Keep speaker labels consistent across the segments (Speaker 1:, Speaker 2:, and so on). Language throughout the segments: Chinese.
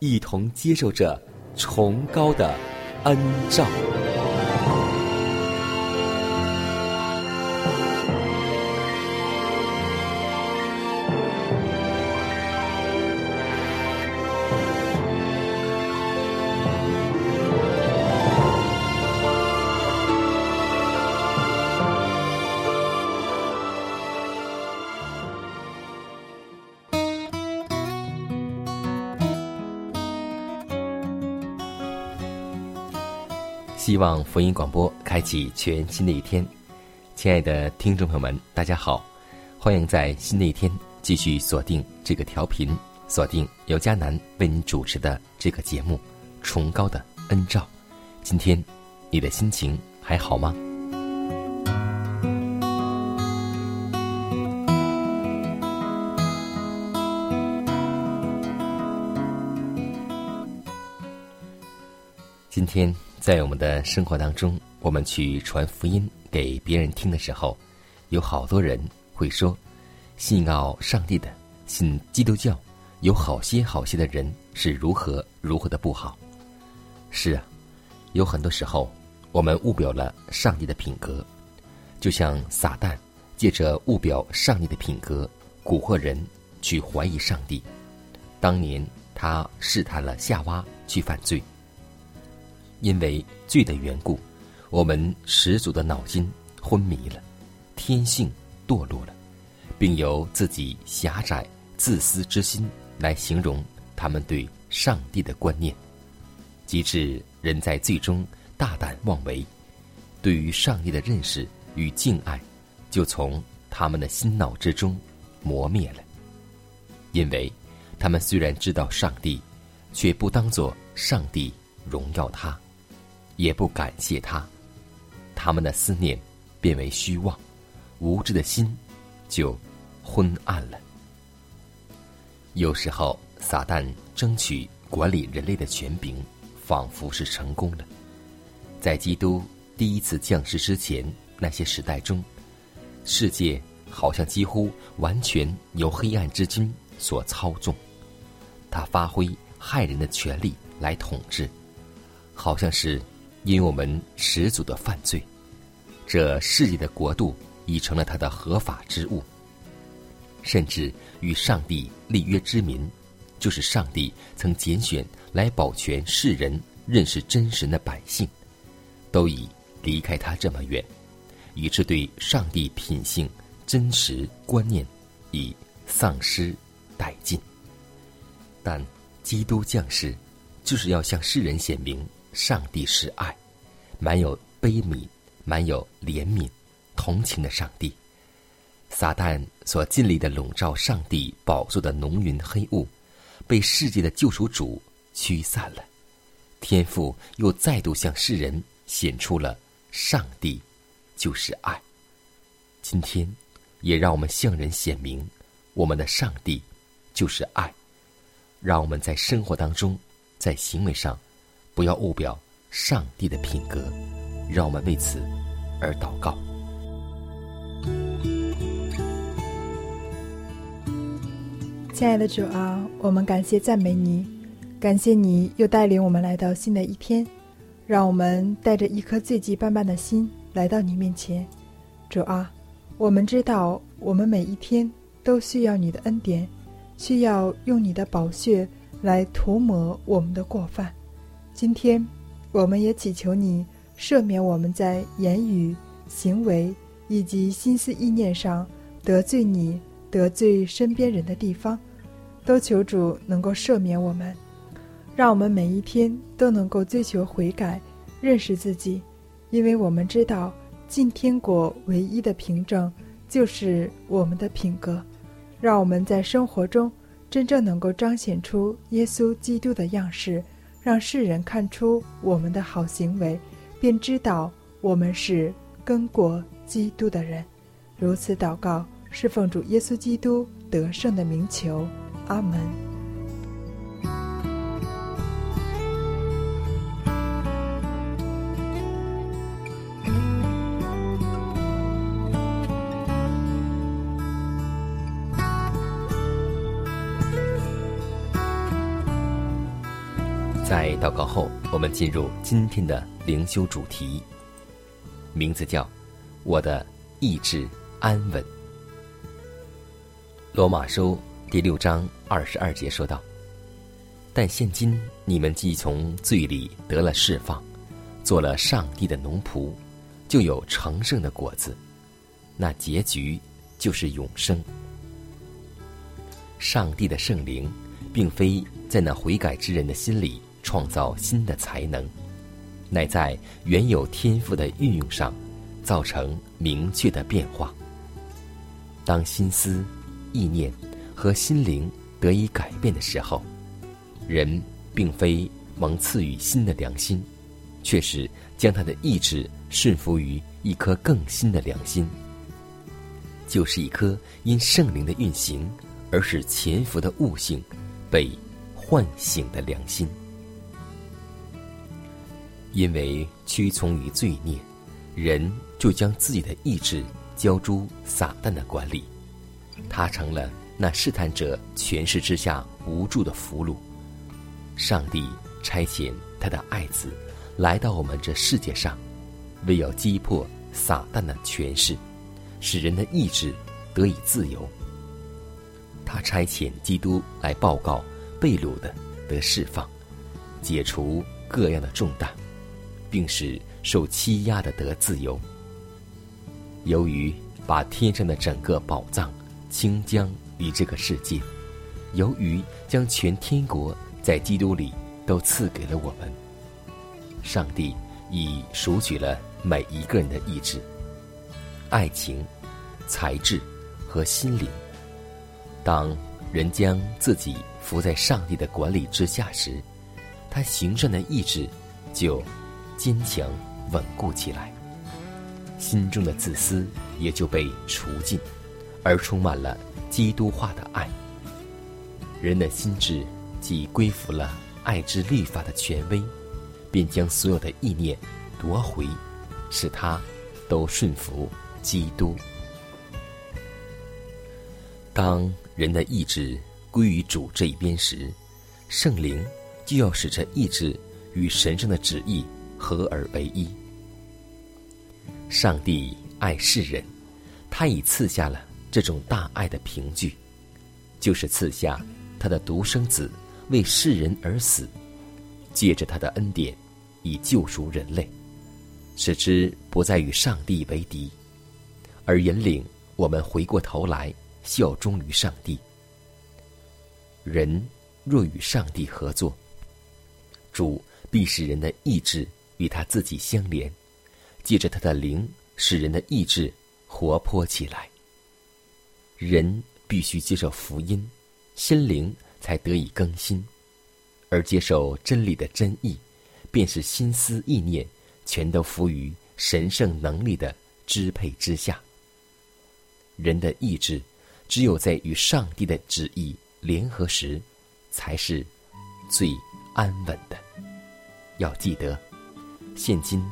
Speaker 1: 一同接受着崇高的恩照。望福音广播开启全新的一天，亲爱的听众朋友们，大家好，欢迎在新的一天继续锁定这个调频，锁定由迦南为您主持的这个节目《崇高的恩照》。今天你的心情还好吗？今天在我们的生活当中，我们去传福音给别人听的时候，有好多人会说，信靠上帝的、信基督教，有好些好些的人是如何如何的不好。是啊，有很多时候我们误表了上帝的品格，就像撒旦借着误表上帝的品格，蛊惑人去怀疑上帝。当年他试探了夏娃去犯罪。因为罪的缘故，我们始祖的脑筋昏迷了，天性堕落了，并由自己狭窄、自私之心来形容他们对上帝的观念，及至人在最终大胆妄为，对于上帝的认识与敬爱，就从他们的心脑之中磨灭了。因为他们虽然知道上帝，却不当作上帝荣耀他。也不感谢他，他们的思念变为虚妄，无知的心就昏暗了。有时候，撒旦争取管理人类的权柄，仿佛是成功了。在基督第一次降世之前，那些时代中，世界好像几乎完全由黑暗之君所操纵，他发挥害人的权力来统治，好像是。因我们始祖的犯罪，这世界的国度已成了他的合法之物。甚至与上帝立约之民，就是上帝曾拣选来保全世人认识真神的百姓，都已离开他这么远，以致对上帝品性真实观念已丧失殆尽。但基督降世，就是要向世人显明。上帝是爱，满有悲悯、满有怜悯、同情的上帝。撒旦所尽力的笼罩上帝宝座的浓云黑雾，被世界的救赎主驱散了。天父又再度向世人显出了上帝就是爱。今天，也让我们向人显明，我们的上帝就是爱。让我们在生活当中，在行为上。不要误表上帝的品格，让我们为此而祷告。
Speaker 2: 亲爱的主啊，我们感谢赞美你，感谢你又带领我们来到新的一天，让我们带着一颗罪迹斑斑的心来到你面前。主啊，我们知道我们每一天都需要你的恩典，需要用你的宝血来涂抹我们的过犯。今天，我们也祈求你赦免我们在言语、行为以及心思意念上得罪你、得罪身边人的地方，都求主能够赦免我们，让我们每一天都能够追求悔改、认识自己，因为我们知道进天国唯一的凭证就是我们的品格，让我们在生活中真正能够彰显出耶稣基督的样式。让世人看出我们的好行为，便知道我们是跟过基督的人。如此祷告，是奉主耶稣基督得胜的名求。阿门。
Speaker 1: 祷告后，我们进入今天的灵修主题，名字叫“我的意志安稳”。罗马书第六章二十二节说道：“但现今你们既从罪里得了释放，做了上帝的奴仆，就有成圣的果子，那结局就是永生。上帝的圣灵，并非在那悔改之人的心里。”创造新的才能，乃在原有天赋的运用上，造成明确的变化。当心思、意念和心灵得以改变的时候，人并非蒙赐予新的良心，却是将他的意志顺服于一颗更新的良心，就是一颗因圣灵的运行而使潜伏的悟性被唤醒的良心。因为屈从于罪孽，人就将自己的意志交诸撒旦的管理，他成了那试探者权势之下无助的俘虏。上帝差遣他的爱子来到我们这世界上，为要击破撒旦的权势，使人的意志得以自由。他差遣基督来报告被掳的得释放，解除各样的重担。并使受欺压的得自由。由于把天上的整个宝藏倾将于这个世界，由于将全天国在基督里都赐给了我们，上帝已赎取了每一个人的意志、爱情、才智和心灵。当人将自己伏在上帝的管理之下时，他行善的意志就。坚强稳固起来，心中的自私也就被除尽，而充满了基督化的爱。人的心智既归服了爱之律法的权威，便将所有的意念夺回，使他都顺服基督。当人的意志归于主这一边时，圣灵就要使这意志与神圣的旨意。合而为一。上帝爱世人，他已赐下了这种大爱的凭据，就是赐下他的独生子为世人而死，借着他的恩典以救赎人类，使之不再与上帝为敌，而引领我们回过头来效忠于上帝。人若与上帝合作，主必使人的意志。与他自己相连，借着他的灵，使人的意志活泼起来。人必须接受福音，心灵才得以更新，而接受真理的真意，便是心思意念全都服于神圣能力的支配之下。人的意志，只有在与上帝的旨意联合时，才是最安稳的。要记得。现今，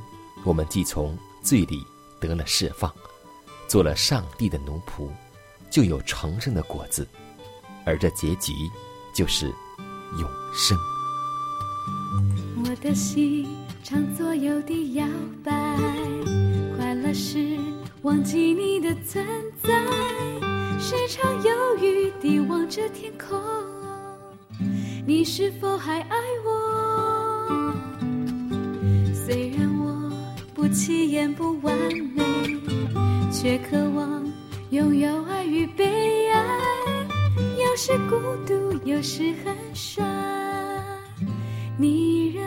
Speaker 1: 我们既从罪里得了释放，做了上帝的奴仆，就有成圣的果子，而这结局就是永生。
Speaker 3: 我的心常左右地摇摆，快乐时忘记你的存在，时常犹豫地望着天空，你是否还爱我？虽然我不起眼不完美，却渴望拥有爱与被爱，有时孤独，有时很傻，你仍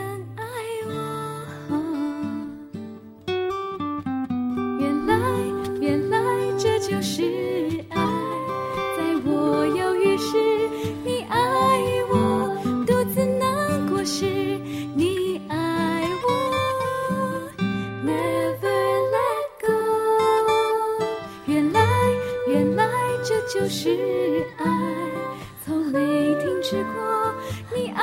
Speaker 3: 就是爱，从没停止过。你爱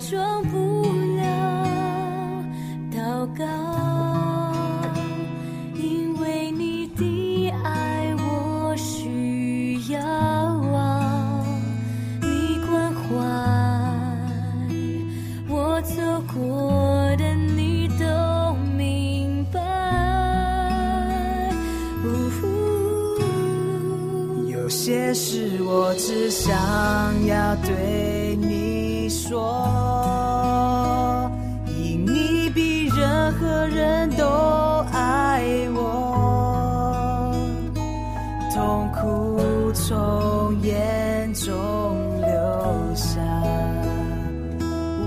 Speaker 4: 说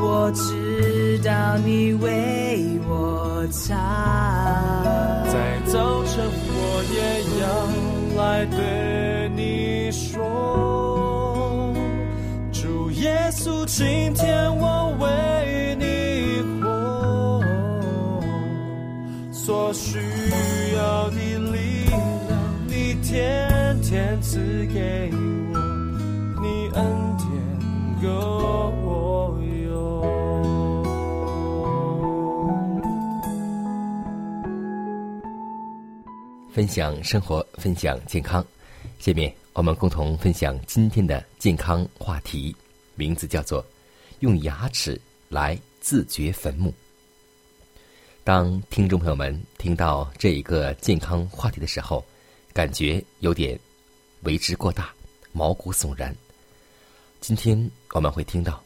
Speaker 4: 我知道你为我擦。
Speaker 5: 在早晨，我也要来对你说，主耶稣，今天我为你活，所需
Speaker 1: 分享生活，分享健康。下面我们共同分享今天的健康话题，名字叫做“用牙齿来自掘坟墓”。当听众朋友们听到这一个健康话题的时候，感觉有点为之过大，毛骨悚然。今天我们会听到，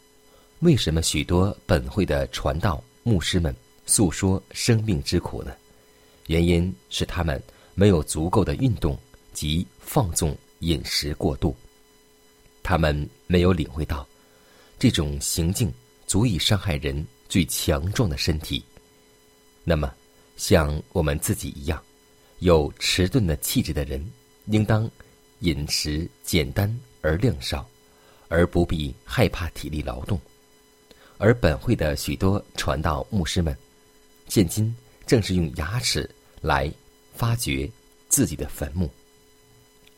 Speaker 1: 为什么许多本会的传道牧师们诉说生命之苦呢？原因是他们没有足够的运动及放纵饮食过度，他们没有领会到这种行径足以伤害人最强壮的身体。那么，像我们自己一样有迟钝的气质的人，应当饮食简单而量少，而不必害怕体力劳动。而本会的许多传道牧师们，现今正是用牙齿来发掘自己的坟墓。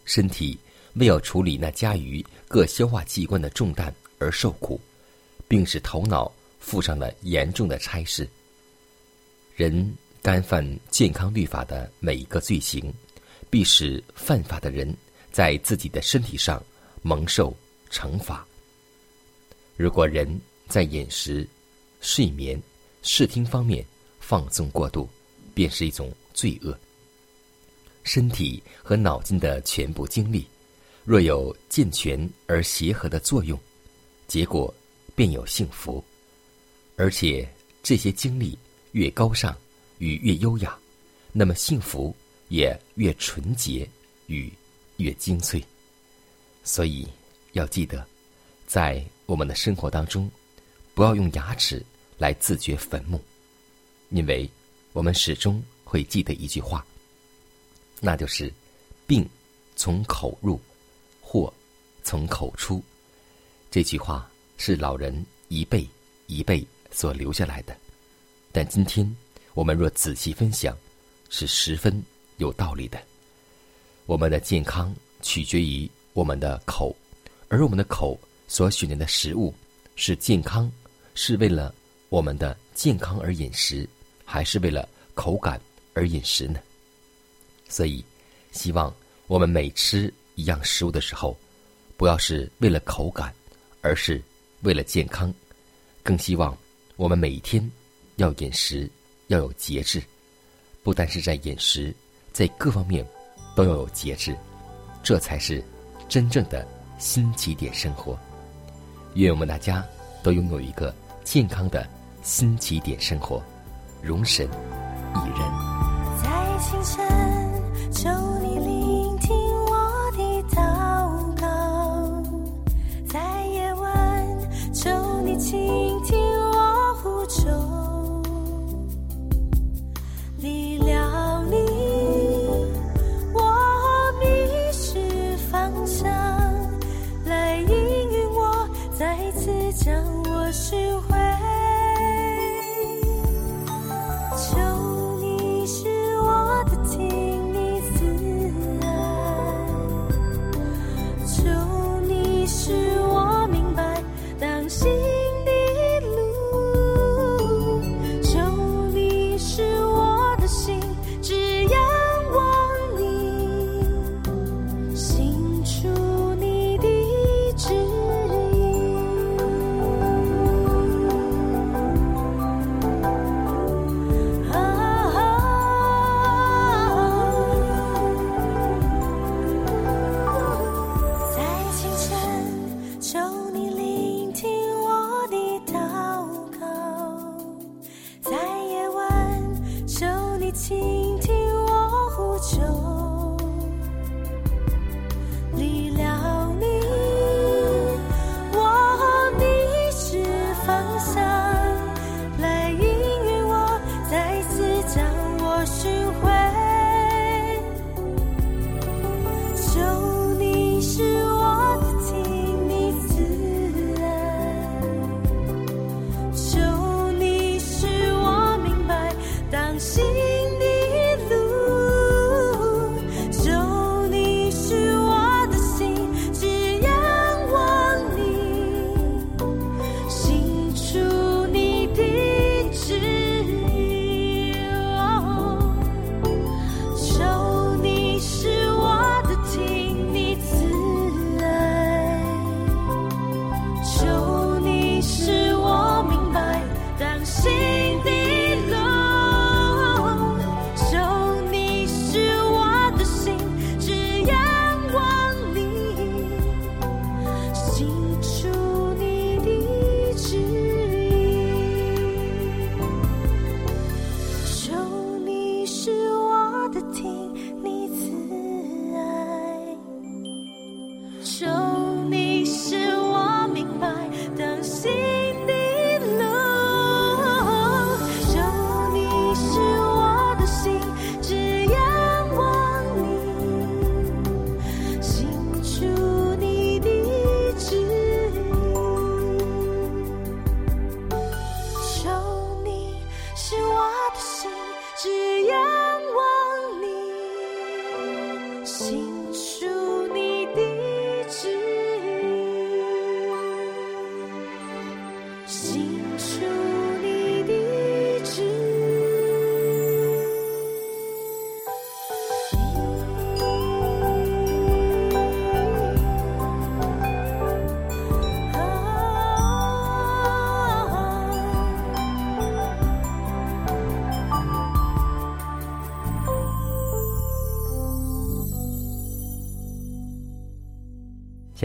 Speaker 1: 身体为要处理那加于各消化器官的重担而受苦，并使头脑负上了严重的差事。人干犯健康律法的每一个罪行，必使犯法的人在自己的身体上蒙受惩罚。如果人在饮食、睡眠、视听方面放纵过度，便是一种罪恶。身体和脑筋的全部精力，若有健全而协和的作用，结果便有幸福。而且这些精力越高尚与越优雅，那么幸福也越纯洁与越精粹。所以要记得，在我们的生活当中，不要用牙齿来自掘坟墓，因为我们始终会记得一句话。那就是，病从口入，祸从口出。这句话是老人一辈一辈所留下来的，但今天我们若仔细分享，是十分有道理的。我们的健康取决于我们的口，而我们的口所选择的食物是健康，是为了我们的健康而饮食，还是为了口感而饮食呢？所以，希望我们每吃一样食物的时候，不要是为了口感，而是为了健康。更希望我们每一天要饮食要有节制，不单是在饮食，在各方面都要有节制，这才是真正的新起点生活。愿我们大家都拥有一个健康的新起点生活，容神一人。
Speaker 3: 在清晨。求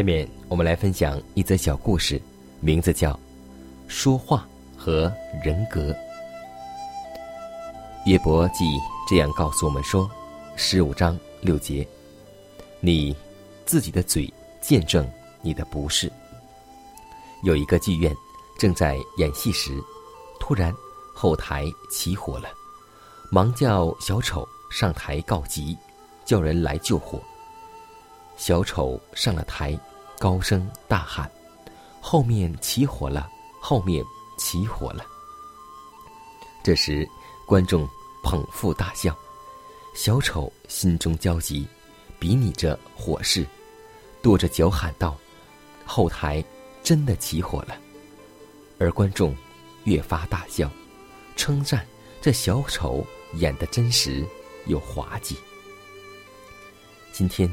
Speaker 1: 下面我们来分享一则小故事，名字叫《说话和人格》。约伯记这样告诉我们说：十五章六节，你自己的嘴见证你的不是。有一个剧院正在演戏时，突然后台起火了，忙叫小丑上台告急，叫人来救火。小丑上了台，高声大喊：“后面起火了！后面起火了！”这时，观众捧腹大笑。小丑心中焦急，比拟着火势，跺着脚喊道：“后台真的起火了！”而观众越发大笑，称赞这小丑演的真实又滑稽。今天。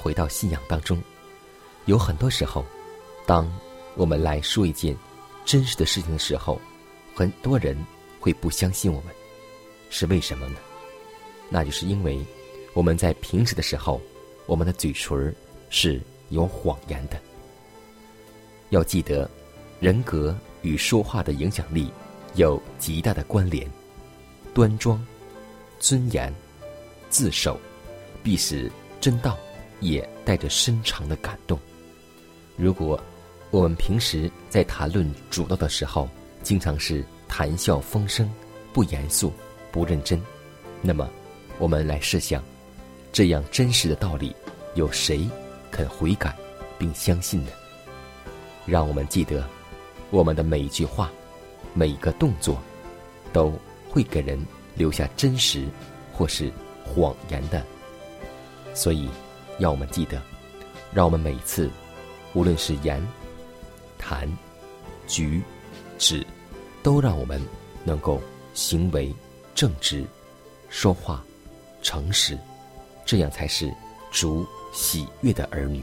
Speaker 1: 回到信仰当中，有很多时候，当我们来说一件真实的事情的时候，很多人会不相信我们，是为什么呢？那就是因为我们在平时的时候，我们的嘴唇是有谎言的。要记得，人格与说话的影响力有极大的关联。端庄、尊严、自守，必使真道。也带着深长的感动。如果我们平时在谈论主道的时候，经常是谈笑风生、不严肃、不认真，那么我们来试想，这样真实的道理，有谁肯悔改并相信呢？让我们记得，我们的每一句话、每一个动作，都会给人留下真实或是谎言的。所以。要我们记得，让我们每次，无论是言、谈、举、止，都让我们能够行为正直，说话诚实，这样才是主喜悦的儿女。